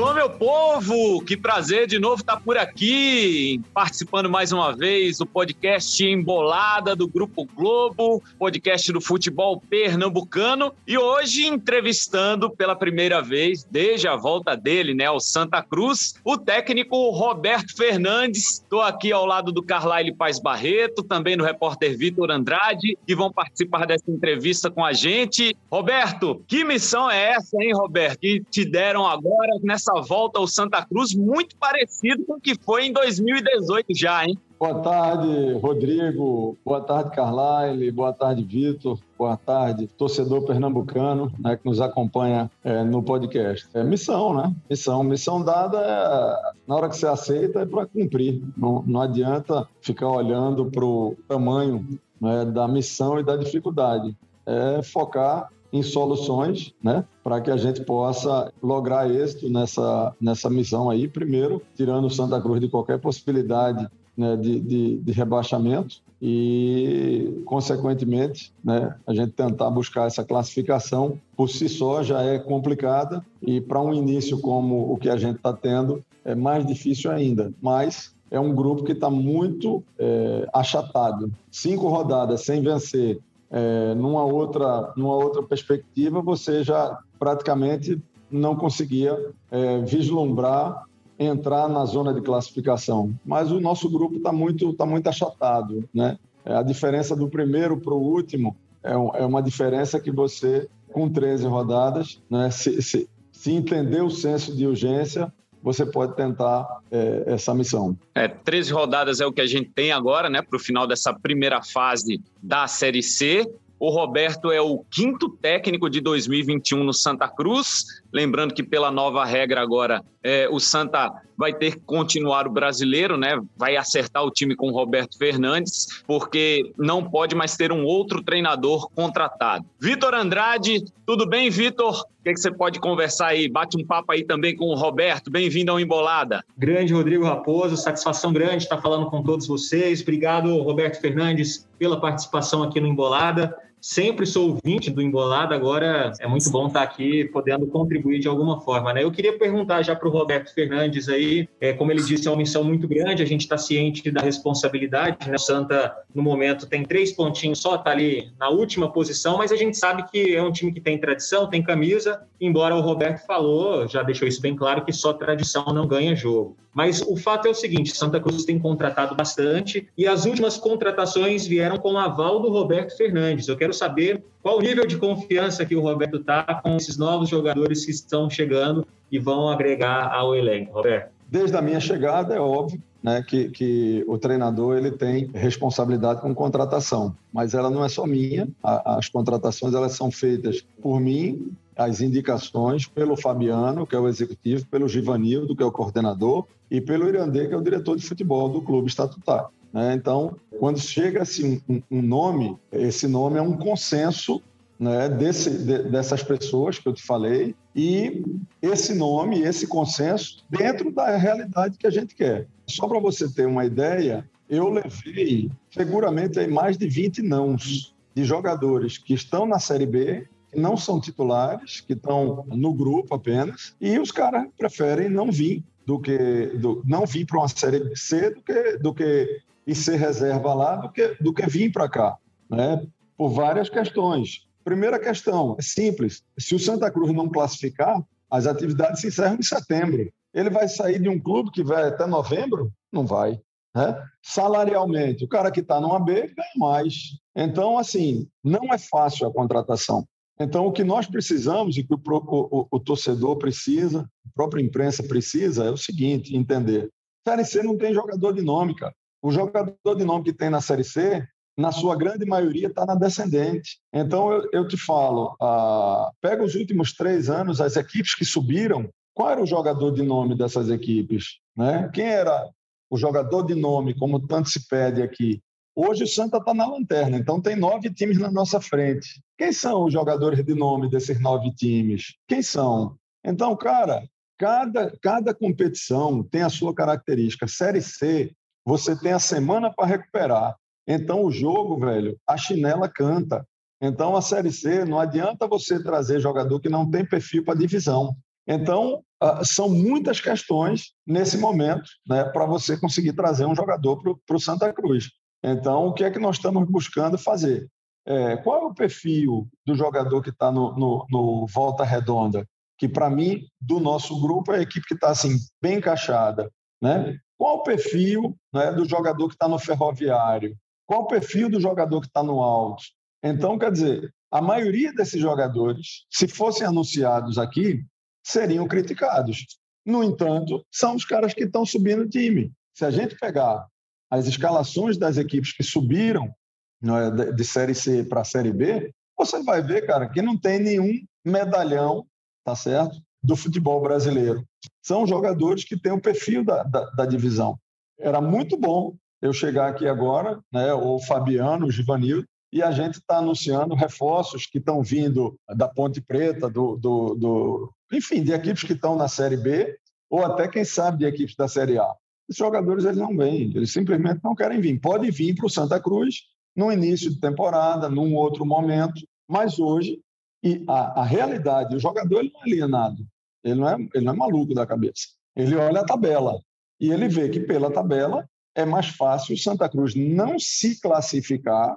Alô, meu povo! Que prazer de novo estar por aqui, participando mais uma vez do podcast Embolada do Grupo Globo, podcast do futebol pernambucano. E hoje entrevistando pela primeira vez, desde a volta dele, né, ao Santa Cruz, o técnico Roberto Fernandes. Estou aqui ao lado do Carlyle Paz Barreto, também do repórter Vitor Andrade, que vão participar dessa entrevista com a gente. Roberto, que missão é essa, hein, Roberto? Que te deram agora nessa essa volta ao Santa Cruz, muito parecido com o que foi em 2018 já, hein? Boa tarde, Rodrigo. Boa tarde, Carlyle. Boa tarde, Vitor. Boa tarde, torcedor pernambucano né, que nos acompanha é, no podcast. É missão, né? Missão. Missão dada, é, na hora que você aceita, é para cumprir. Não, não adianta ficar olhando para o tamanho né, da missão e da dificuldade. É focar em soluções, né, para que a gente possa lograr êxito nessa, nessa missão aí. Primeiro, tirando o Santa Cruz de qualquer possibilidade né, de, de, de, rebaixamento e, consequentemente, né, a gente tentar buscar essa classificação por si só já é complicada e para um início como o que a gente está tendo é mais difícil ainda. Mas é um grupo que está muito é, achatado. Cinco rodadas sem vencer é, numa, outra, numa outra perspectiva, você já praticamente não conseguia é, vislumbrar entrar na zona de classificação. Mas o nosso grupo está muito, tá muito achatado. Né? É, a diferença do primeiro para o último é, é, uma diferença que você, com 13 rodadas, né, se, se, se entender o senso de urgência, você pode tentar é, essa missão. É, 13 rodadas é o que a gente tem agora, né, para o final dessa primeira fase da Série C. O Roberto é o quinto técnico de 2021 no Santa Cruz. Lembrando que, pela nova regra agora, é, o Santa vai ter que continuar o brasileiro, né? Vai acertar o time com o Roberto Fernandes, porque não pode mais ter um outro treinador contratado. Vitor Andrade, tudo bem, Vitor? O que, é que, você pode conversar aí? Bate um papo aí também com o Roberto. Bem-vindo ao Embolada. Grande Rodrigo Raposo, satisfação grande estar falando com todos vocês. Obrigado, Roberto Fernandes, pela participação aqui no Embolada sempre sou ouvinte do Embolada, agora é muito bom estar aqui podendo contribuir de alguma forma. Né? Eu queria perguntar já para o Roberto Fernandes aí, é, como ele disse, é uma missão muito grande, a gente está ciente da responsabilidade, né? O Santa, no momento, tem três pontinhos só, está ali na última posição, mas a gente sabe que é um time que tem tradição, tem camisa, embora o Roberto falou, já deixou isso bem claro, que só tradição não ganha jogo. Mas o fato é o seguinte: Santa Cruz tem contratado bastante e as últimas contratações vieram com o aval do Roberto Fernandes. Eu quero saber qual o nível de confiança que o Roberto está com esses novos jogadores que estão chegando e vão agregar ao elenco. Roberto. Desde a minha chegada, é óbvio né, que, que, o treinador ele tem responsabilidade com contratação, mas ela não é só minha. A, as contratações elas são feitas por mim as indicações pelo Fabiano, que é o executivo, pelo Givanildo, que é o coordenador, e pelo Irandê, que é o diretor de futebol do clube estatutário. Né? Então, quando chega assim, um, nome, esse nome é um consenso né, desse, de, dessas pessoas que eu te falei, e esse nome, esse consenso, dentro da realidade que a gente quer. Só para você ter uma ideia, eu levei seguramente mais de 20 nãos de jogadores que estão na Série B que não são titulares, que estão no grupo apenas, e os caras preferem não vir do que do, não vir para uma série C do que do que e ser reserva lá do que do que vir para cá, né? Por várias questões. Primeira questão é simples: se o Santa Cruz não classificar, as atividades se encerram em setembro. Ele vai sair de um clube que vai até novembro? Não vai. Né? Salarialmente, o cara que está no AB ganha mais. Então, assim, não é fácil a contratação. Então, o que nós precisamos e que o, o, o, torcedor precisa, a própria imprensa precisa, é o seguinte: entender. Série C não tem jogador de nome, cara. O jogador de nome que tem na Série C, na sua grande maioria, está na descendente. Então, eu, eu te falo: ah, pega os últimos três anos, as equipes que subiram, qual era o jogador de nome dessas equipes? Né? Quem era o jogador de nome, como tanto se pede aqui? Hoje o Santa está na lanterna, então tem nove times na nossa frente. Quem são os jogadores de nome desses nove times? Quem são? Então, cara, cada, cada competição tem a sua característica. Série C, você tem a semana para recuperar. Então, o jogo, velho, a chinela canta. Então, a Série C, não adianta você trazer jogador que não tem perfil para divisão. Então, são muitas questões nesse momento né, para você conseguir trazer um jogador para o Santa Cruz. Então, o que é que nós estamos buscando fazer? É, qual é o perfil do jogador que está no, no, no, Volta Redonda? Que, para mim, do nosso grupo, é a equipe que está assim, bem encaixada. Né? Qual o perfil né, do jogador que está no Ferroviário? Qual o perfil do jogador que está no Alto? Então, quer dizer, a maioria desses jogadores, se fossem anunciados aqui, seriam criticados. No entanto, são os caras que estão subindo o time. Se a gente pegar as escalações das equipes que subiram é, de Série C para a Série B, você vai ver, cara, que não tem nenhum medalhão, tá certo? Do futebol brasileiro. São jogadores que têm o perfil da, da, da divisão. Era muito bom eu chegar aqui agora, né, o Fabiano, o Givanildo, e a gente está anunciando reforços que estão vindo da Ponte Preta, do, do, do, enfim, de equipes que estão na Série B, ou até, quem sabe, de equipes da Série A. Os jogadores eles não vêm, eles simplesmente não querem vir. Pode vir para o Santa Cruz no início de temporada, num outro momento, mas hoje, e a, a realidade, o jogador ele não é alienado, ele não é, ele não é maluco da cabeça. Ele olha a tabela e ele vê que pela tabela é mais fácil o Santa Cruz não se classificar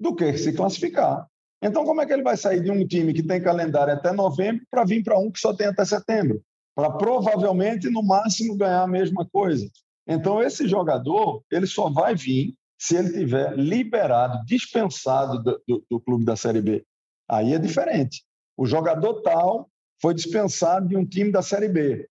do que se classificar. Então, como é que ele vai sair de um time que tem calendário até novembro para vir para um que só tem até setembro? Para provavelmente, no máximo, ganhar a mesma coisa. Então, esse jogador ele só vai vir se ele tiver liberado, dispensado do, do, do clube da Série B. Aí é diferente. O jogador tal foi dispensado de um time da Série B.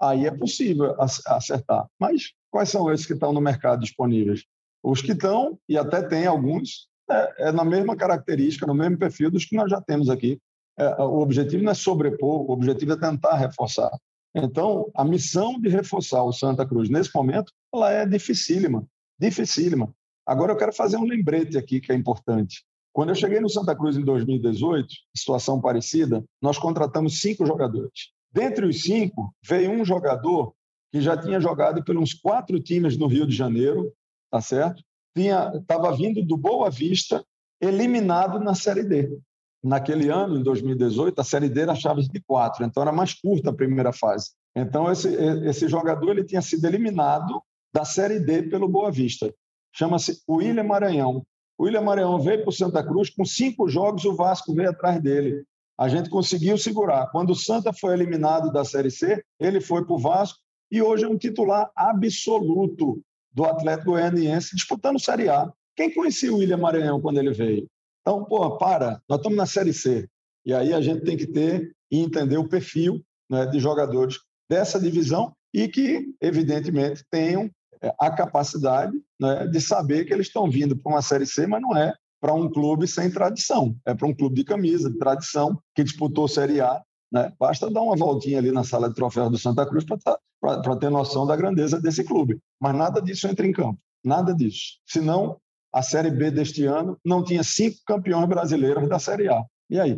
Aí é possível acertar. Mas quais são esses que estão no mercado disponíveis? Os que estão, e até tem alguns, é, é na mesma característica, no mesmo perfil dos que nós já temos aqui. É, o objetivo não é sobrepor, o objetivo é tentar reforçar. Então, a missão de reforçar o Santa Cruz nesse momento, ela é dificílima, dificílima. Agora eu quero fazer um lembrete aqui que é importante. Quando eu cheguei no Santa Cruz em 2018, situação parecida, nós contratamos cinco jogadores. Dentre os cinco, veio um jogador que já tinha jogado pelos quatro times no Rio de Janeiro, tá certo? estava vindo do Boa Vista, eliminado na Série D. Naquele ano, em 2018, a Série D era chaves de quatro, então era mais curta a primeira fase. Então, esse, esse jogador ele tinha sido eliminado da Série D pelo Boa Vista. Chama-se William Maranhão. O William Maranhão veio para o Santa Cruz, com cinco jogos, o Vasco veio atrás dele. A gente conseguiu segurar. Quando o Santa foi eliminado da Série C, ele foi para o Vasco e hoje é um titular absoluto do Atlético Goianiense disputando Série A. Quem conhecia o William Maranhão quando ele veio? Então, pô, para, nós estamos na Série C. E aí a gente tem que ter e entender o perfil né, de jogadores dessa divisão e que, evidentemente, tenham é, a capacidade né, de saber que eles estão vindo para uma Série C, mas não é para um clube sem tradição. É para um clube de camisa, de tradição, que disputou Série A. Né? Basta dar uma voltinha ali na sala de troféus do Santa Cruz para tá, ter noção da grandeza desse clube. Mas nada disso entra em campo. Nada disso. Senão, a Série B deste ano não tinha cinco campeões brasileiros da Série A. E aí?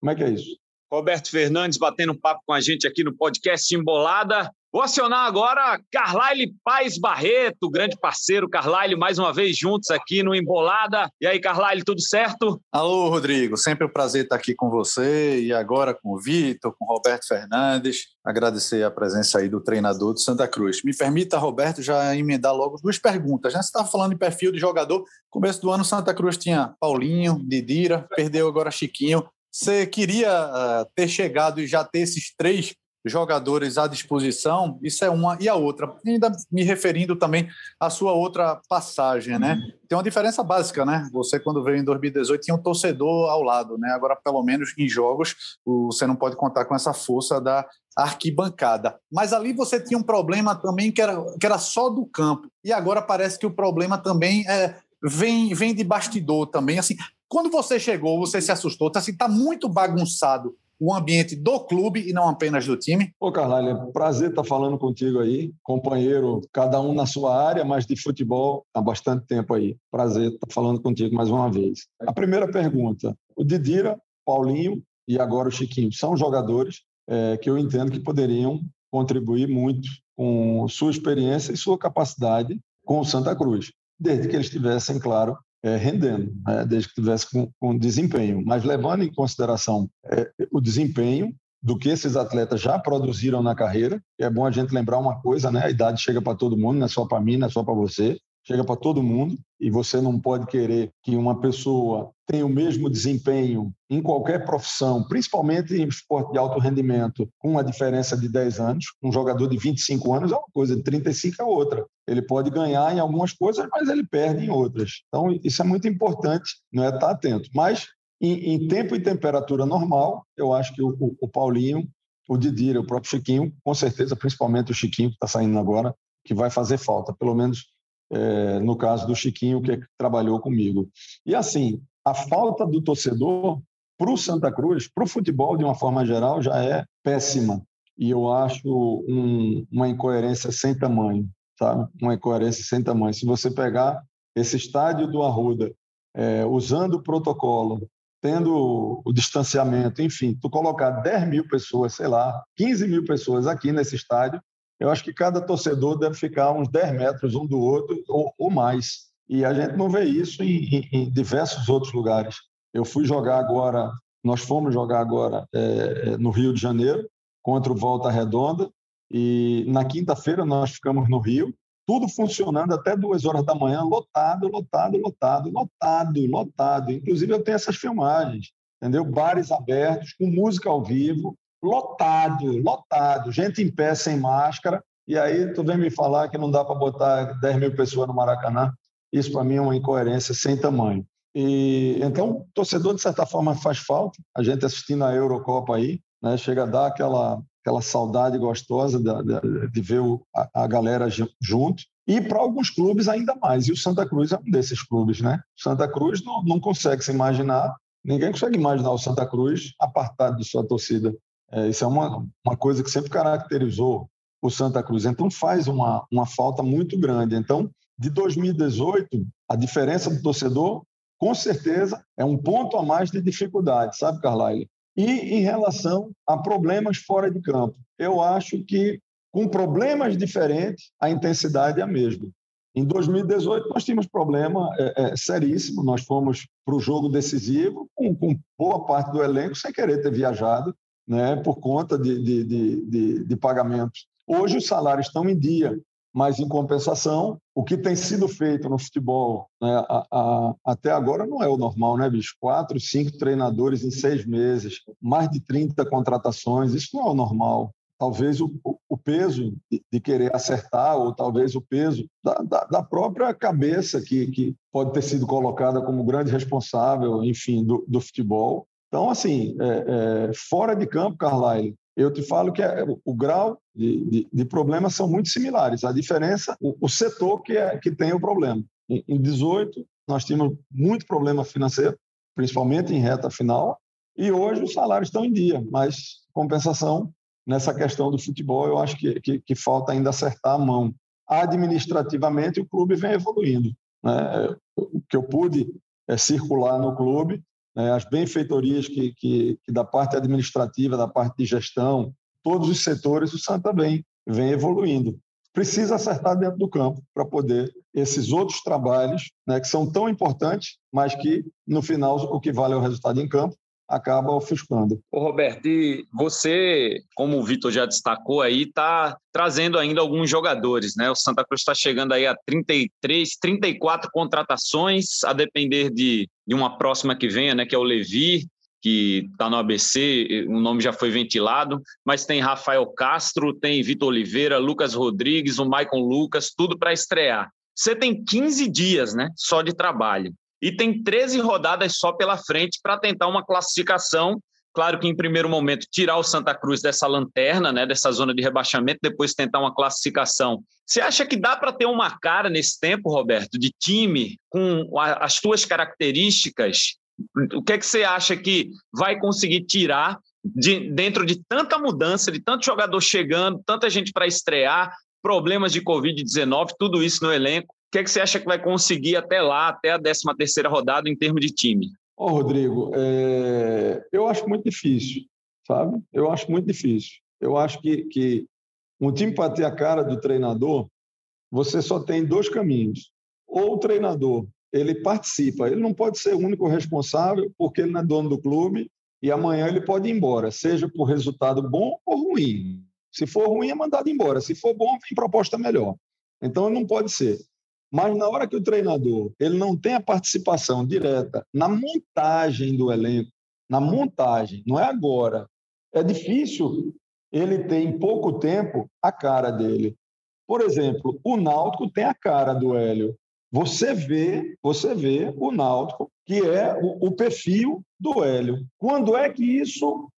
Como é que é isso? Roberto Fernandes batendo um papo com a gente aqui no podcast Embolada. Vou acionar agora Carlyle Paz Barreto, grande parceiro. Carlyle, mais uma vez juntos aqui no Embolada. E aí, Carlyle, tudo certo? Alô, Rodrigo. Sempre um prazer estar aqui com você e agora com o Vitor, com o Roberto Fernandes. Agradecer a presença aí do treinador do Santa Cruz. Me permita, Roberto, já emendar logo duas perguntas. Já né? você estava falando em perfil de jogador. Começo do ano, Santa Cruz tinha Paulinho, Didira, perdeu agora Chiquinho. Você queria uh, ter chegado e já ter esses três jogadores à disposição, isso é uma. E a outra, ainda me referindo também à sua outra passagem, né? Tem uma diferença básica, né? Você, quando veio em 2018, tinha um torcedor ao lado, né? Agora, pelo menos em jogos, você não pode contar com essa força da arquibancada. Mas ali você tinha um problema também que era, que era só do campo. E agora parece que o problema também é, vem, vem de bastidor também. Assim, quando você chegou, você se assustou, tá, assim, tá muito bagunçado o ambiente do clube e não apenas do time. Ô, Carlalho, é prazer estar falando contigo aí, companheiro, cada um na sua área, mas de futebol há bastante tempo aí. Prazer estar falando contigo mais uma vez. A primeira pergunta: o Didira, Paulinho e agora o Chiquinho são jogadores é, que eu entendo que poderiam contribuir muito com sua experiência e sua capacidade com o Santa Cruz, desde que eles estivessem, claro, é, rendendo, né, desde que tivesse com, com, desempenho. Mas levando em consideração é, o desempenho, do que esses atletas já produziram na carreira. É bom a gente lembrar uma coisa, né? A idade chega para todo mundo, não é só para mim, não é só para você chega para todo mundo e você não pode querer que uma pessoa tenha o mesmo desempenho em qualquer profissão, principalmente em esporte de alto rendimento, com uma diferença de 10 anos. Um jogador de 25 anos é uma coisa, de 35 é outra. Ele pode ganhar em algumas coisas, mas ele perde em outras. Então, isso é muito importante, não é estar atento. Mas, em, em tempo e temperatura normal, eu acho que o, o, o Paulinho, o Didir, o próprio Chiquinho, com certeza, principalmente o Chiquinho, que está saindo agora, que vai fazer falta. Pelo menos é, no caso do Chiquinho, que trabalhou comigo. E assim, a falta do torcedor para o Santa Cruz, para o futebol de uma forma geral, já é péssima. E eu acho um, uma incoerência sem tamanho, sabe? Uma incoerência sem tamanho. Se você pegar esse estádio do Arruda, é, usando o protocolo, tendo o distanciamento, enfim, tu colocar 10 mil pessoas, sei lá, 15 mil pessoas aqui nesse estádio, eu acho que cada torcedor deve ficar uns 10 metros um do outro ou, ou mais. E a gente não vê isso em, em, em, diversos outros lugares. Eu fui jogar agora, nós fomos jogar agora é, é, no Rio de Janeiro contra o Volta Redonda e na quinta-feira nós ficamos no Rio, tudo funcionando até duas horas da manhã, lotado, lotado, lotado, lotado, lotado. Inclusive eu tenho essas filmagens, entendeu? Bares abertos com música ao vivo, lotado, lotado, gente em pé sem máscara, e aí tu vem me falar que não dá para botar 10 mil pessoas no Maracanã. Isso para mim é uma incoerência sem tamanho. E então, torcedor de certa forma faz falta. A gente assistindo a Eurocopa aí, né, chega a dar aquela aquela saudade gostosa de, de, de ver o, a, a, galera junto. E para alguns clubes ainda mais. E o Santa Cruz é um desses clubes, né? Santa Cruz não, não consegue se imaginar, ninguém consegue imaginar o Santa Cruz apartado de sua torcida é, isso é uma, uma coisa que sempre caracterizou o Santa Cruz. Então, faz uma, uma falta muito grande. Então, de 2018, a diferença do torcedor, com certeza, é um ponto a mais de dificuldade, sabe, Carlyle? E em relação a problemas fora de campo, eu acho que com problemas diferentes, a intensidade é a mesma. Em 2018, nós tínhamos problema é, é, seríssimo. Nós fomos para o jogo decisivo com, com, boa parte do elenco sem querer ter viajado né, por conta de, de, de, de, pagamentos. Hoje os salários estão em dia, mas em compensação, o que tem sido feito no futebol né, a, a, até agora não é o normal, né, bicho? Quatro, cinco treinadores em seis meses, mais de 30 contratações, isso não é o normal. Talvez o, o peso de, de, querer acertar, ou talvez o peso da, da, da, própria cabeça que, que pode ter sido colocada como grande responsável, enfim, do, do futebol, então, assim, é, é, fora de campo, Carlyle, eu te falo que é, o grau de, de, de, problemas são muito similares. A diferença, o, o setor que, é, que tem o problema. Em, em 18, nós tínhamos muito problema financeiro, principalmente em reta final, e hoje os salários estão em dia, mas compensação nessa questão do futebol, eu acho que, que, que falta ainda acertar a mão. Administrativamente, o clube vem evoluindo. Né? O que eu pude é circular no clube, né, as benfeitorias que, que, que, da parte administrativa, da parte de gestão, todos os setores, o Santa vem, vem evoluindo. Precisa acertar dentro do campo para poder esses outros trabalhos, né, que são tão importantes, mas que no final o que vale é o resultado em campo, acaba ofuscando. Ô Roberto, e você, como o Vitor já destacou aí, está trazendo ainda alguns jogadores, né? O Santa Cruz está chegando aí a 33, 34 contratações, a depender de, de uma próxima que venha, né? Que é o Levi, que está no ABC, o nome já foi ventilado, mas tem Rafael Castro, tem Vitor Oliveira, Lucas Rodrigues, o Maicon Lucas, tudo para estrear. Você tem 15 dias, né? Só de trabalho e tem 13 rodadas só pela frente para tentar uma classificação. Claro que em primeiro momento tirar o Santa Cruz dessa lanterna, né, dessa zona de rebaixamento, depois tentar uma classificação. Você acha que dá para ter uma cara nesse tempo, Roberto, de time com as tuas características? O que é que você acha que vai conseguir tirar de, dentro de tanta mudança, de tanto jogador chegando, tanta gente para estrear, problemas de Covid-19, tudo isso no elenco? Que, é que você acha que vai conseguir até lá, até a 13 terceira rodada em termos de time? Ô, Rodrigo, é... eu acho muito difícil, sabe? Eu acho muito difícil. Eu acho que, que um time para ter a cara do treinador, você só tem dois caminhos. Ou o treinador, ele participa, ele não pode ser o único responsável, porque ele não é dono do clube e amanhã ele pode ir embora, seja por resultado bom ou ruim. Se for ruim, é mandado embora. Se for bom, vem proposta melhor. Então, não pode ser. Mas na hora que o treinador ele não tem a participação direta na montagem do elenco, na montagem, não é agora. É difícil ele ter em pouco tempo a cara dele. Por exemplo, o Náutico tem a cara do Hélio. Você vê, você vê o Náutico, que é o, o perfil do Hélio. Quando é que isso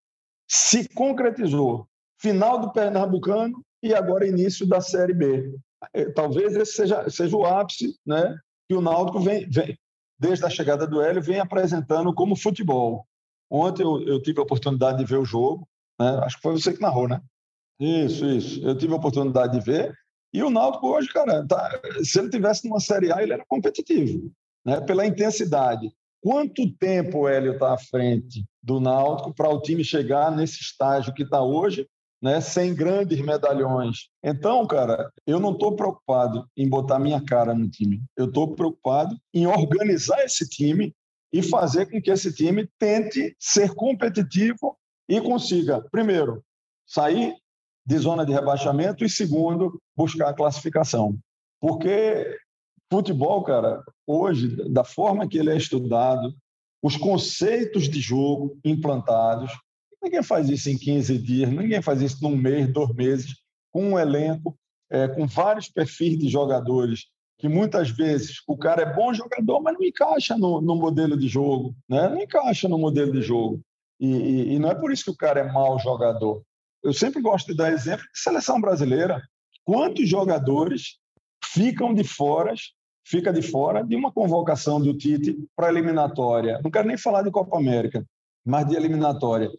se concretizou? Final do Pernambucano e agora início da Série B. É, talvez esse seja, seja o ápice né, que o Náutico vem, vem, desde a chegada do Hélio, vem apresentando como futebol. Ontem eu, eu tive a oportunidade de ver o jogo, né? acho que foi você que narrou, né? Isso, isso. Eu tive a oportunidade de ver. E o Náutico hoje, cara, tá, se ele tivesse numa Série A, ele era competitivo, né? pela intensidade. Quanto tempo o Hélio está à frente do Náutico para o time chegar nesse estágio que está hoje, né? sem grandes medalhões? Então, cara, eu não estou preocupado em botar minha cara no time. Eu estou preocupado em organizar esse time e fazer com que esse time tente ser competitivo e consiga, primeiro, sair de zona de rebaixamento e, segundo, buscar a classificação. Porque futebol, cara, hoje, da forma que ele é estudado, os conceitos de jogo implantados, ninguém faz isso em 15 dias, ninguém faz isso num mês, dois meses, com um elenco, é, com vários perfis de jogadores, que muitas vezes o cara é bom jogador, mas não encaixa no, no modelo de jogo, né? não encaixa no modelo de jogo. E, e, e não é por isso que o cara é mau jogador. Eu sempre gosto de dar exemplo de seleção brasileira. Quantos jogadores ficam de fora, fica de fora de uma convocação do Tite para eliminatória? Não quero nem falar de Copa América, mas de eliminatória.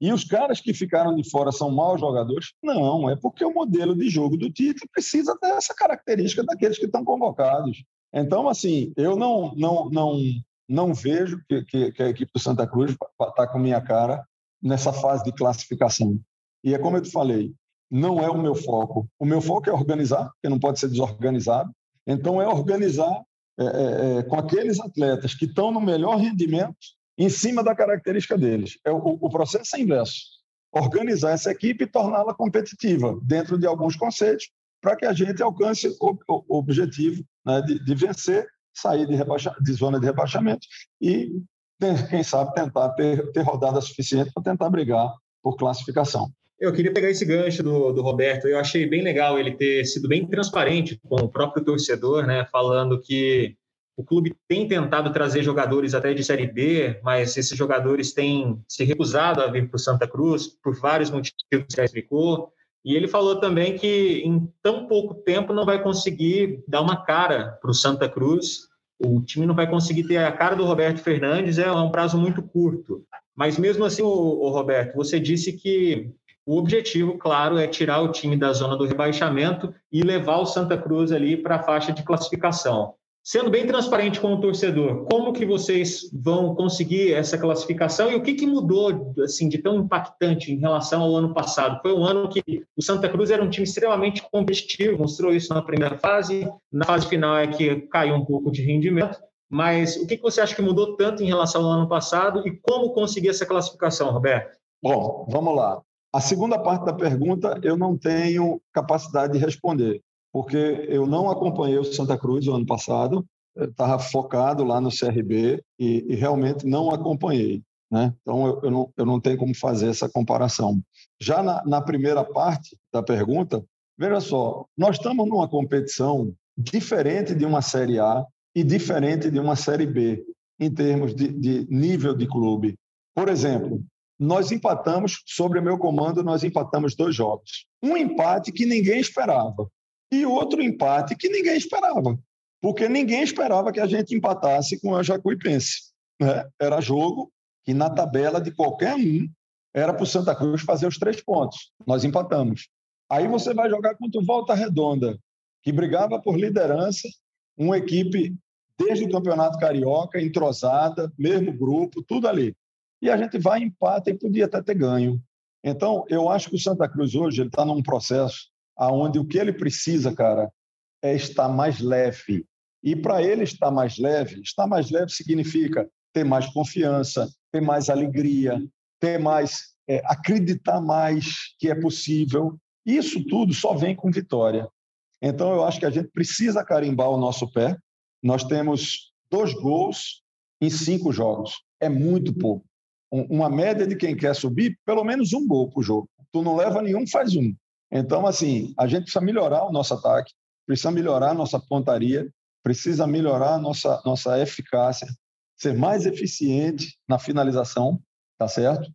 E os caras que ficaram de fora são maus jogadores? Não, é porque o modelo de jogo do Tite precisa ter essa característica daqueles que estão convocados. Então, assim, eu não, não, não, não vejo que, que, que a equipe do Santa Cruz está com minha cara nessa fase de classificação. E é como eu te falei, não é o meu foco. O meu foco é organizar, porque não pode ser desorganizado. Então, é organizar é, é, é com aqueles atletas que estão no melhor rendimento em cima da característica deles. É, o, o processo é inverso. Organizar essa equipe e torná-la competitiva dentro de alguns conceitos para que a gente alcance o, o objetivo né, de, de, vencer, sair de, rebaixa, de zona de rebaixamento e, quem sabe, tentar ter, ter rodada suficiente para tentar brigar por classificação. Eu queria pegar esse gancho do, do Roberto. Eu achei bem legal ele ter sido bem transparente com o próprio torcedor, né? Falando que o clube tem tentado trazer jogadores até de Série B, mas esses jogadores têm se recusado a vir para o Santa Cruz por vários motivos que já explicou. E ele falou também que em tão pouco tempo não vai conseguir dar uma cara para o Santa Cruz. O time não vai conseguir ter a cara do Roberto Fernandes, é um prazo muito curto. Mas mesmo assim, o, Roberto, você disse que o objetivo, claro, é tirar o time da zona do rebaixamento e levar o Santa Cruz ali para a faixa de classificação. Sendo bem transparente com o torcedor, como que vocês vão conseguir essa classificação e o que, que mudou assim de tão impactante em relação ao ano passado? Foi um ano que o Santa Cruz era um time extremamente competitivo, mostrou isso na primeira fase, na fase final é que caiu um pouco de rendimento, mas o que, que você acha que mudou tanto em relação ao ano passado e como conseguir essa classificação, Roberto? Bom, vamos lá. A segunda parte da pergunta eu não tenho capacidade de responder, porque eu não acompanhei o Santa Cruz o ano passado, estava focado lá no CRB e, e realmente não acompanhei. Né? Então, eu, eu, não, eu não tenho como fazer essa comparação. Já na, na primeira parte da pergunta, veja só, nós estamos numa competição diferente de uma Série A e diferente de uma Série B, em termos de, de nível de clube. Por exemplo, nós empatamos, sobre meu comando, nós empatamos dois jogos. Um empate que ninguém esperava e outro empate que ninguém esperava, porque ninguém esperava que a gente empatasse com a Jacuipense. Né? Era jogo que, na tabela de qualquer um, era para o Santa Cruz fazer os três pontos. Nós empatamos. Aí você vai jogar contra o Volta Redonda, que brigava por liderança, uma equipe desde o Campeonato Carioca, entrosada, mesmo grupo, tudo ali e a gente vai empate e podia até ter ganho. Então, eu acho que o Santa Cruz hoje está num processo aonde o que ele precisa, cara, é estar mais leve. E para ele estar mais leve, estar mais leve significa ter mais confiança, ter mais alegria, ter mais, é, acreditar mais que é possível. Isso tudo só vem com vitória. Então, eu acho que a gente precisa carimbar o nosso pé. Nós temos dois gols em cinco jogos. É muito pouco. Uma média de quem quer subir, pelo menos um gol por jogo. Tu não leva nenhum, faz um. Então, assim, a gente precisa melhorar o nosso ataque, precisa melhorar a nossa pontaria, precisa melhorar a nossa, nossa eficácia, ser mais eficiente na finalização, tá certo?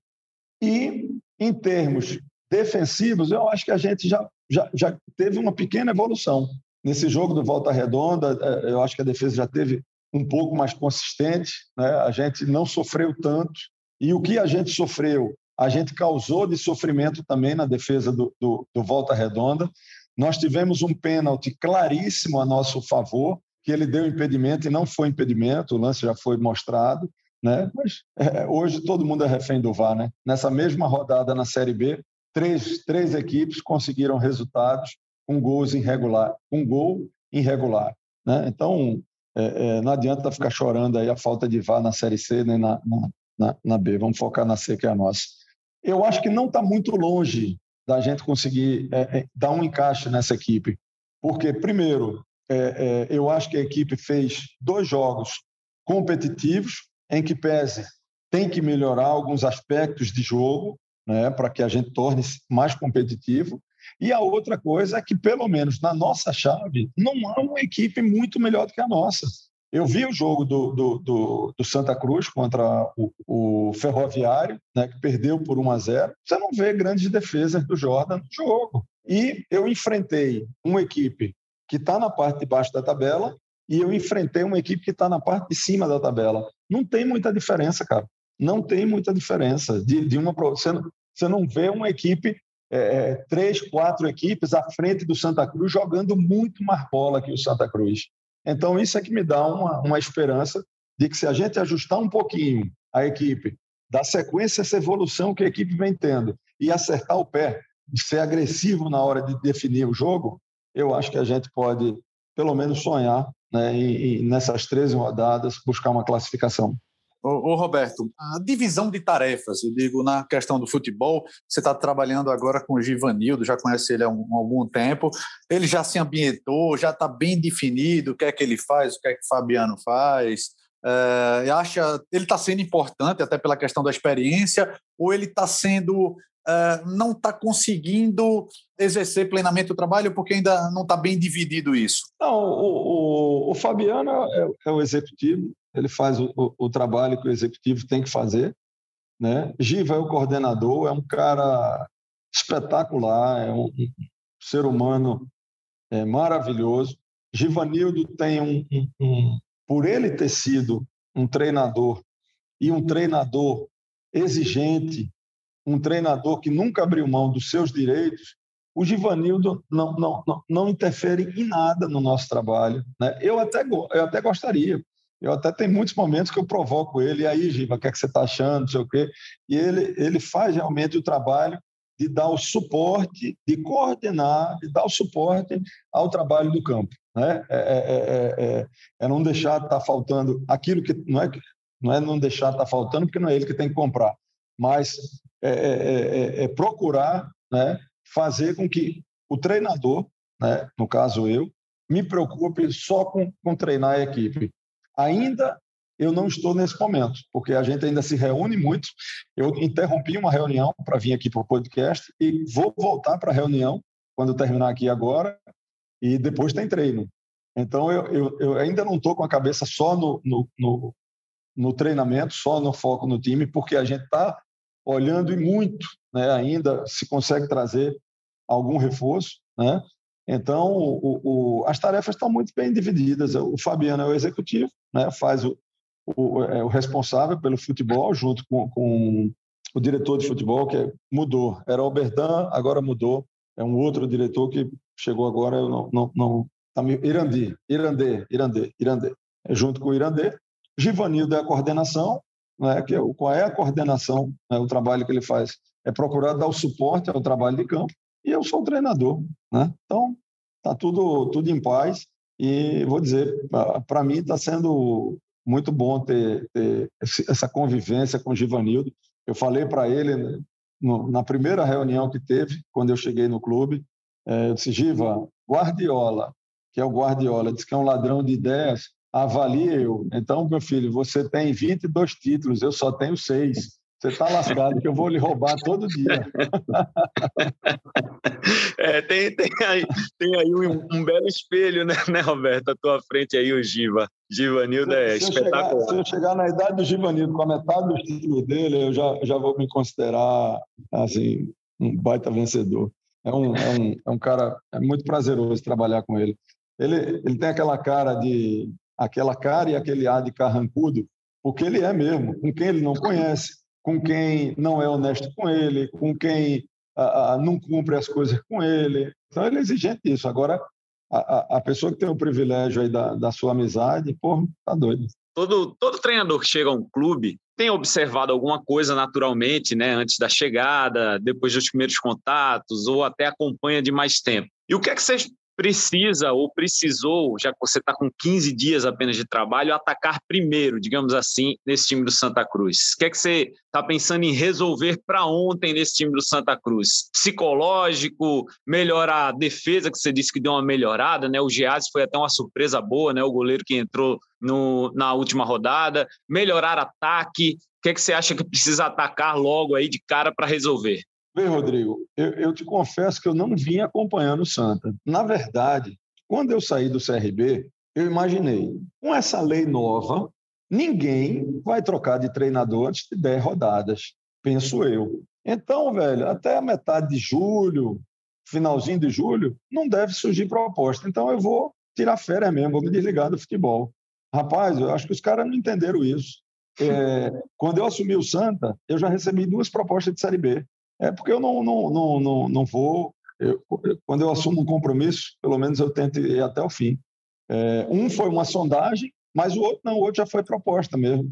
E, em termos defensivos, eu acho que a gente já, já, já teve uma pequena evolução. Nesse jogo do Volta Redonda, é, eu acho que a defesa já teve um pouco mais consistente, né? a gente não sofreu tanto, e o que a gente sofreu, a gente causou de sofrimento também na defesa do, do, do Volta Redonda. Nós tivemos um pênalti claríssimo a nosso favor, que ele deu impedimento e não foi impedimento, o lance já foi mostrado, né? Mas é, hoje todo mundo é refém do VAR, né? Nessa mesma rodada na Série B, três, três equipes conseguiram resultados com gols irregular, um gol irregular, né? Então é, é, não adianta ficar chorando aí a falta de VAR na Série C nem na, na, na, na B. Vamos focar na C que é a nossa. Eu acho que não está muito longe da gente conseguir é, é, dar um encaixe nessa equipe, porque primeiro é, é, eu acho que a equipe fez dois jogos competitivos, em que pese tem que melhorar alguns aspectos de jogo, né, para que a gente torne mais competitivo. E a outra coisa é que, pelo menos na nossa chave, não há uma equipe muito melhor do que a nossa. Eu vi o jogo do, do, do, do Santa Cruz contra o, o Ferroviário, né, que perdeu por 1 a 0. Você não vê grandes defesas do Jordan no jogo. E eu enfrentei uma equipe que está na parte de baixo da tabela e eu enfrentei uma equipe que está na parte de cima da tabela. Não tem muita diferença, cara. Não tem muita diferença. De, de uma você não, você não vê uma equipe é, é, três, quatro equipes à frente do Santa Cruz jogando muito mais bola que o Santa Cruz. Então, isso é que me dá uma, uma esperança de que se a gente ajustar um pouquinho a equipe, dar sequência essa evolução que a equipe vem tendo e acertar o pé, ser agressivo na hora de definir o jogo, eu acho que a gente pode, pelo menos, sonhar né, e, nessas 13 rodadas, buscar uma classificação. Ô, Roberto, a divisão de tarefas, eu digo, na questão do futebol, você está trabalhando agora com o Givanildo, já conhece ele há, um, há algum tempo, ele já se ambientou, já está bem definido o que é que ele faz, o que é que o Fabiano faz, é, acha, ele está sendo importante até pela questão da experiência, ou ele está sendo uh, não está conseguindo exercer plenamente o trabalho porque ainda não está bem dividido isso? Não, o, o, o Fabiano é, é, o executivo, ele faz o, o, o, trabalho que o executivo tem que fazer. Né? Giva é o coordenador, é um cara espetacular, é um, ser humano é, maravilhoso. Givanildo tem um, um, um, por ele ter sido um treinador e um treinador exigente, um treinador que nunca abriu mão dos seus direitos, o Givanildo não, não, não, não interfere em nada no nosso trabalho. Né? Eu, até, eu até gostaria. Eu até tenho muitos momentos que eu provoco ele. E aí, Giva, o que, é que você está achando? Não sei o quê. E ele, ele faz realmente o trabalho de dar o suporte, de coordenar, de dar o suporte ao trabalho do campo. Né? É, é, é, é não deixar estar tá faltando aquilo que não é, não é não deixar estar tá faltando, porque não é ele que tem que comprar, mas é é, é, é, é, procurar né, fazer com que o treinador, né, no caso eu, me preocupe só com, com treinar a equipe. Ainda eu não estou nesse momento, porque a gente ainda se reúne muito. Eu interrompi uma reunião para vir aqui para o podcast e vou voltar para a reunião quando terminar aqui agora e depois tem treino. Então, eu, eu, eu ainda não estou com a cabeça só no, no, no, no, treinamento, só no foco no time, porque a gente está olhando e muito, né, ainda se consegue trazer algum reforço, né? Então, o, o, as tarefas estão muito bem divididas. O Fabiano é o executivo, né, faz o, o, é o responsável pelo futebol, junto com, com, o diretor de futebol, que mudou. Era o Berdan, agora mudou. É um outro diretor que chegou agora, eu não, não, não tá Irandê, Irandê, Irandê. É junto com o Irandê. Givanildo é a coordenação, né, que é, qual é a coordenação, né, o trabalho que ele faz. É procurar dar o suporte ao trabalho de campo e eu sou o treinador. Né? Então, está tudo, tudo em paz e vou dizer, para mim está sendo muito bom ter, ter, essa convivência com o Givanildo. Eu falei para ele no, na primeira reunião que teve, quando eu cheguei no clube, é, eu disse, Giva, Guardiola, que é o Guardiola, disse que é um ladrão de ideias, avalie eu. Então, meu filho, você tem 22 títulos, eu só tenho seis. Você está lascado que eu vou lhe roubar todo dia. É, tem, tem aí, tem aí um, um belo espelho, né, né, Roberto? À tua frente aí o Giva. Givanildo é se espetacular. Chegar, se eu chegar na idade do Givanildo com a metade do título dele, eu já, já vou me considerar assim, um baita vencedor. É um, é, um, é um cara é muito prazeroso trabalhar com ele. Ele, ele tem aquela cara de aquela cara e aquele ar de carrancudo, porque ele é mesmo, com quem ele não conhece com quem não é honesto com ele, com quem não cumpre as coisas com ele. Então, ele é exigente disso. Agora, a, a pessoa que tem o privilégio aí da, da sua amizade, pô, tá doido. Todo, todo treinador que chega a um clube tem observado alguma coisa naturalmente, né, antes da chegada, depois dos primeiros contatos, ou até acompanha de mais tempo. E o que é que vocês precisa ou precisou, já que você está com 15 dias apenas de trabalho, atacar primeiro, digamos assim, nesse time do Santa Cruz? O que é que você está pensando em resolver para ontem nesse time do Santa Cruz? Psicológico, melhorar a defesa, que você disse que deu uma melhorada, né? O Geazi foi até uma surpresa boa, né? O goleiro que entrou no, na última rodada. Melhorar ataque. O que é que você acha que precisa atacar logo aí de cara para resolver? Bem, Rodrigo, eu, eu, te confesso que eu não vim acompanhando o Santa. Na verdade, quando eu saí do CRB, eu imaginei, com essa lei nova, ninguém vai trocar de treinador antes de 10 rodadas, penso eu. Então, velho, até a metade de julho, finalzinho de julho, não deve surgir proposta. Então, eu vou tirar férias mesmo, vou me desligar do futebol. Rapaz, eu acho que os caras não entenderam isso. É, quando eu assumi o Santa, eu já recebi duas propostas de Série B. É porque eu não, não, não, não, não vou. Eu, quando eu assumo um compromisso, pelo menos eu tento ir até o fim. É, um foi uma sondagem, mas o outro não, o outro já foi proposta mesmo.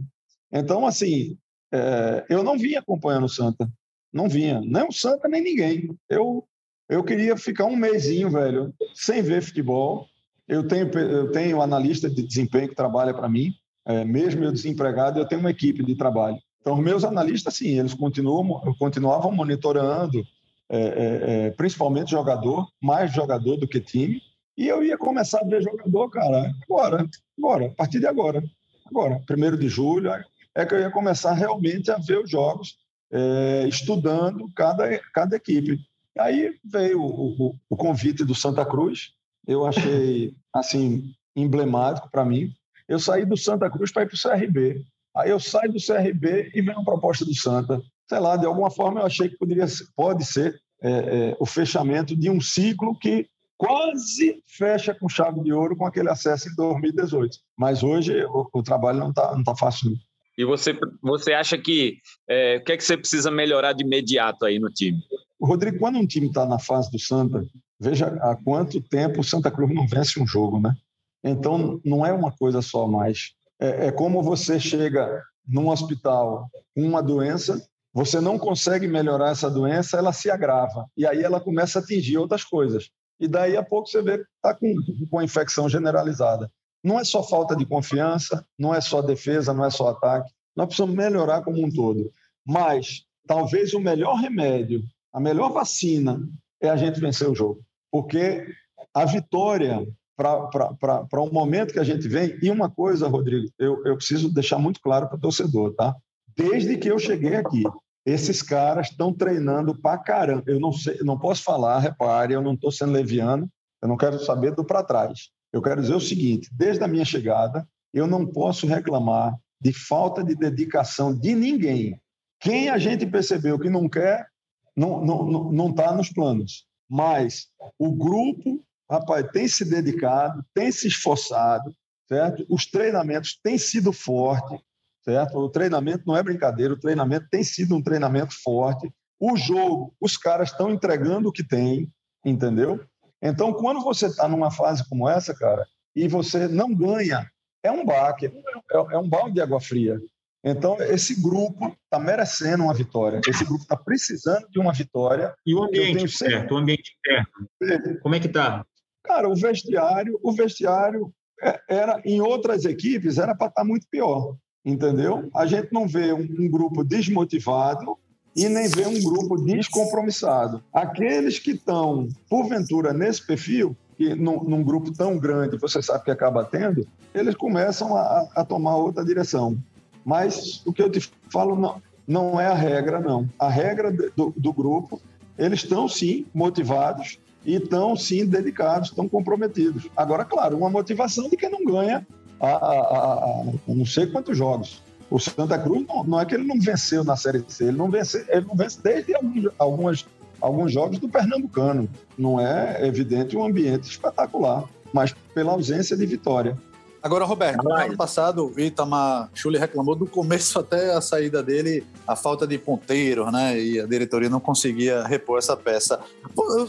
Então, assim, é, eu não vinha acompanhando o Santa. Não vinha. Nem o Santa, nem ninguém. Eu, eu queria ficar um mêsinho, velho, sem ver futebol. Eu tenho, eu tenho analista de desempenho que trabalha para mim. É, mesmo eu desempregado, eu tenho uma equipe de trabalho. Então, meus analistas, sim, eles continuam, continuavam monitorando, é, é, é, principalmente jogador, mais jogador do que time, e eu ia começar a ver jogador, cara, agora, agora, a partir de agora, agora, primeiro de julho, é que eu ia começar realmente a ver os jogos, é, estudando cada, cada equipe. Aí veio o, o, o convite do Santa Cruz, eu achei, assim, emblemático para mim. Eu saí do Santa Cruz para ir para o CRB. Aí eu saio do CRB e vem uma proposta do Santa. Sei lá, de alguma forma eu achei que poderia ser, pode ser é, é, o fechamento de um ciclo que quase fecha com chave de ouro com aquele acesso em 2018. Mas hoje o, o trabalho não está não tá fácil. E você, você acha que é, o que é que você precisa melhorar de imediato aí no time? Rodrigo, quando um time está na fase do Santa, veja há quanto tempo o Santa Cruz não vence um jogo, né? Então não é uma coisa só mais é, é como você chega num hospital com uma doença, você não consegue melhorar essa doença, ela se agrava. E aí ela começa a atingir outras coisas. E daí a pouco você vê que está com, com a infecção generalizada. Não é só falta de confiança, não é só defesa, não é só ataque. Nós precisamos melhorar como um todo. Mas talvez o melhor remédio, a melhor vacina é a gente vencer o jogo. Porque a vitória para um momento que a gente vem. E uma coisa, Rodrigo, eu, eu preciso deixar muito claro para o torcedor, tá? Desde que eu cheguei aqui, esses caras estão treinando para caramba. Eu não sei, não posso falar, repare, eu não estou sendo leviano, eu não quero saber do para trás. Eu quero dizer o seguinte: desde a minha chegada, eu não posso reclamar de falta de dedicação de ninguém. Quem a gente percebeu que não quer, não está não, não, não nos planos. Mas o grupo rapaz, tem se dedicado, tem se esforçado, certo? Os treinamentos têm sido fortes, certo? O treinamento não é brincadeira, o treinamento tem sido um treinamento forte. O jogo, os caras estão entregando o que tem, entendeu? Então, quando você está numa fase como essa, cara, e você não ganha, é um baque, é, é um balde de água fria. Então, esse grupo está merecendo uma vitória. Esse grupo está precisando de uma vitória. E o ambiente certo, o ambiente interno. Como é que está? Cara, o vestiário, o vestiário é, era em outras equipes era para estar tá muito pior. entendeu? A gente não vê um, um grupo desmotivado e nem vê um grupo descompromissado. Aqueles que estão, porventura, nesse perfil, que num, num, grupo tão grande, você sabe que acaba tendo, eles começam a, a tomar outra direção. Mas o que eu te falo não, não é a regra, não. A regra do, do grupo, eles estão sim motivados e estão sim dedicados, estão comprometidos. Agora, claro, uma motivação de quem não ganha a, a, a, não sei quantos jogos. O Santa Cruz não, não, é que ele não venceu na Série C, ele não vence, ele não vence desde alguns, algumas, alguns jogos do Pernambucano. Não é evidente um ambiente espetacular, mas pela ausência de vitória. Agora, Roberto, no ano passado o Itamar Chuli reclamou do começo até a saída dele, a falta de ponteiros, né? E a diretoria não conseguia repor essa peça.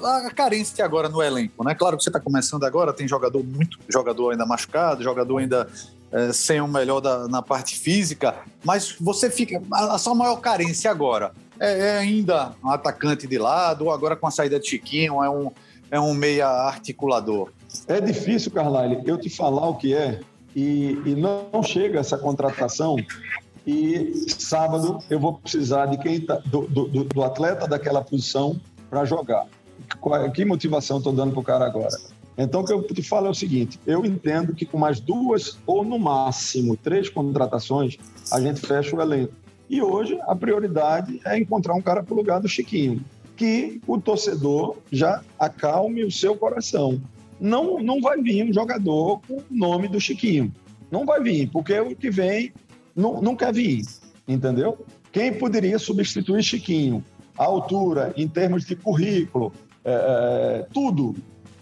A carência agora no elenco, né? Claro que você está começando agora, tem jogador muito, jogador ainda machucado, jogador ainda é, sem o melhor da, na parte física, mas você fica. A, a sua maior carência agora é, é ainda um atacante de lado, ou agora com a saída de Chiquinho, é um, é um meia articulador. É difícil, Carlyle, eu te falar o que é e, e não chega essa contratação e sábado eu vou precisar de quem tá, do, do, do atleta daquela posição para jogar. Qual, que motivação estou dando para o cara agora? Então, o que eu te falo é o seguinte: eu entendo que com mais duas ou no máximo três contratações, a gente fecha o elenco. E hoje a prioridade é encontrar um cara para o lugar do Chiquinho, que o torcedor já acalme o seu coração não, não vai vir um jogador com o nome do Chiquinho. Não vai vir, porque o que vem não, não quer vir, entendeu? Quem poderia substituir Chiquinho? A altura, em termos de currículo, é, é, tudo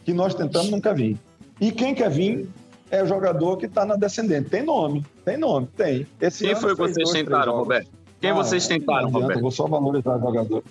que nós tentamos nunca vir. E quem quer vir é o jogador que está na descendente. Tem nome, tem nome, tem. Esse quem foi que vocês tentaram, Roberto? Quem ah, vocês tentaram, Roberto? Eu vou só valorizar o jogador.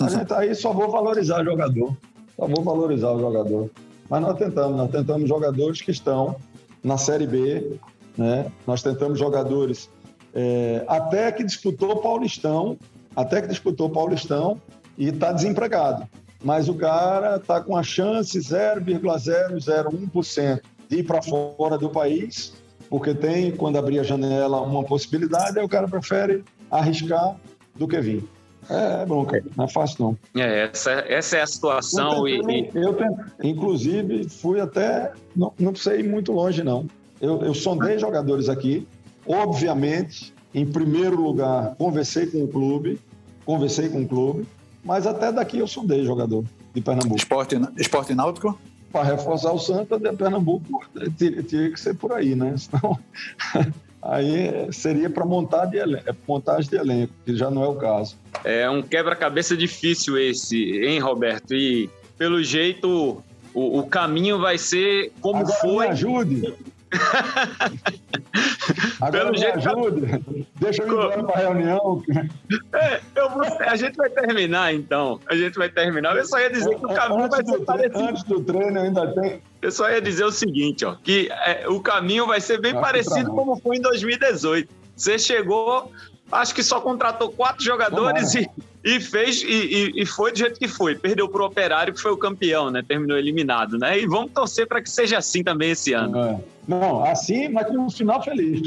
A gente aí só vou valorizar o jogador. Só vou valorizar o jogador. Mas nós tentamos, nós tentamos jogadores que estão na Série B, né? nós tentamos jogadores é, até que disputou Paulistão, até que disputou Paulistão e está desempregado. Mas o cara está com a chance 0,001% de ir para fora do país, porque tem, quando abrir a janela, uma possibilidade, aí o cara prefere arriscar do que vir. É, é bronca, não é fácil não. É, essa, essa é a situação. Eu, tentei, e, eu tentei, inclusive, fui até. Não, não precisei ir muito longe, não. Eu, eu sondei jogadores aqui. Obviamente, em primeiro lugar, conversei com o clube, conversei com o clube, mas até daqui eu sondei jogador de Pernambuco. Esporte, esporte náutico? Para reforçar o Santa de Pernambuco, teria que ser por aí, né? Senão, aí seria para montar de montagem de elenco, que já não é o caso. É um quebra-cabeça difícil esse, hein, Roberto? E pelo jeito o, o caminho vai ser como Agora foi. Me ajude. Agora Pelo me jeito, ajude. Deixa eu ir embora para a reunião. É, vou, a gente vai terminar, então. A gente vai terminar. Eu só ia dizer que o caminho antes vai ser parecido. Antes do treino, ainda tenho. Eu só ia dizer o seguinte, ó, que é, o caminho vai ser bem Acho parecido como foi em 2018. Você chegou, acho que só contratou quatro jogadores e, e, fez e, e, foi do jeito que foi. Perdeu para o Operário, que foi o campeão, né? Terminou eliminado, né? E vamos torcer para que seja assim também esse ano. É. Não, assim, mas com um final feliz.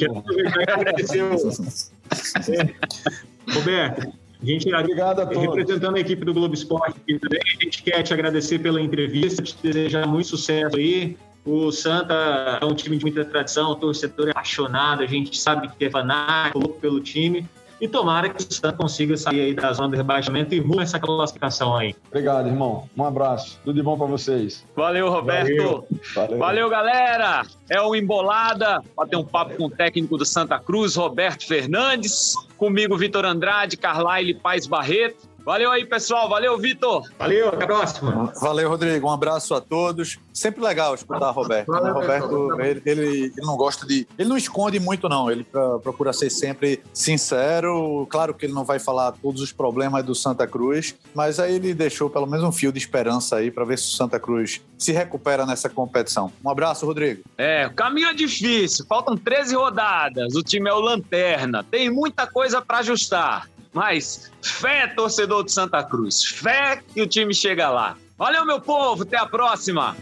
Roberto, a gente, Obrigado a todos. representando a equipe do Globo Esporte aqui também, a gente quer te agradecer pela entrevista, te desejar muito sucesso aí. O Santa é um time de muita tradição, o torcedor é apaixonado, a gente sabe que é fanático, louco pelo time. E tomara que o Santa consiga sair aí da zona de rebaixamento e rumo essa classificação aí. Obrigado, irmão. Um abraço. Tudo de bom para vocês. Valeu, Roberto. Valeu. Valeu. Valeu, galera. É o Embolada. Bater um papo com o técnico do Santa Cruz, Roberto Fernandes. Comigo, Vitor Andrade, Carlyle Paz Barreto. Valeu aí, pessoal. Valeu, Vitor. Valeu, até a próxima. Valeu, Rodrigo. Um abraço a todos. Sempre legal escutar o Roberto. Valeu, Roberto, ele, ele, ele, não gosta de. Ele não esconde muito, não. Ele procura ser sempre sincero. Claro que ele não vai falar todos os problemas do Santa Cruz, mas aí ele deixou pelo menos um fio de esperança aí para ver se o Santa Cruz se recupera nessa competição. Um abraço, Rodrigo. É, o caminho é difícil. Faltam 13 rodadas. O time é o Lanterna. Tem muita coisa para ajustar. Mas fé, torcedor de Santa Cruz. Fé que o time chega lá. Valeu, meu povo. Até a próxima.